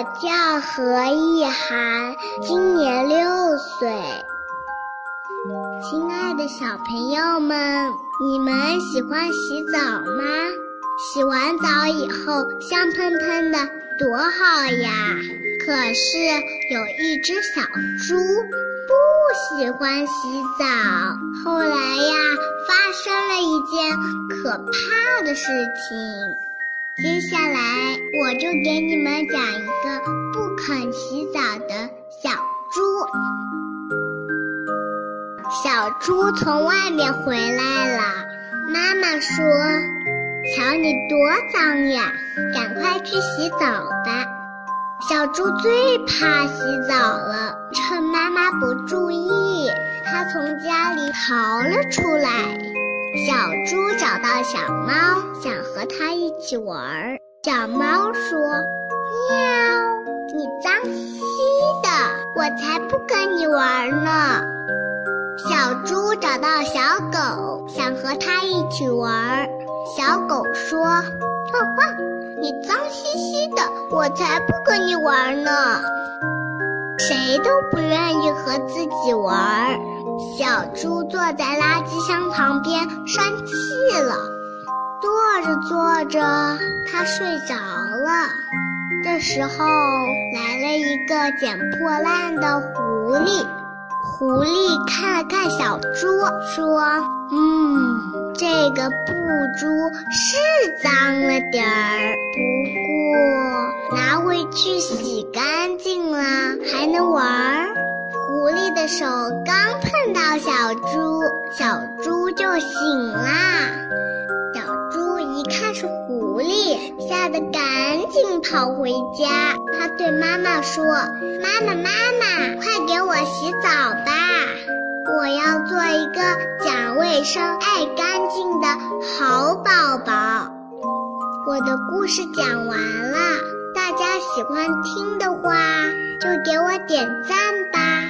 我叫何意涵，今年六岁。亲爱的小朋友们，你们喜欢洗澡吗？洗完澡以后香喷喷的多好呀！可是有一只小猪不喜欢洗澡。后来呀，发生了一件可怕的事情。接下来我就给你们讲一个不肯洗澡的小猪。小猪从外面回来了，妈妈说。瞧你多脏呀！赶快去洗澡吧。小猪最怕洗澡了，趁妈妈不注意，它从家里逃了出来。小猪找到小猫，想和它一起玩儿。小猫说：“喵，你脏兮兮的，我才不跟你玩呢。”小猪找到小狗，想和它一起玩儿。小狗说：“汪汪，你脏兮兮的，我才不跟你玩呢。”谁都不愿意和自己玩儿。小猪坐在垃圾箱旁边生气了，坐着坐着，它睡着了。这时候来了一个捡破烂的狐狸，狐狸看了看小猪，说：“嗯。”这个布猪是脏了点儿，不过拿回去洗干净了还能玩。狐狸的手刚碰到小猪，小猪就醒啦。小猪一看是狐狸，吓得赶紧跑回家。它对妈妈说：“妈妈，妈妈，快给我洗澡吧！”我要做一个讲卫生、爱干净的好宝宝。我的故事讲完了，大家喜欢听的话，就给我点赞吧，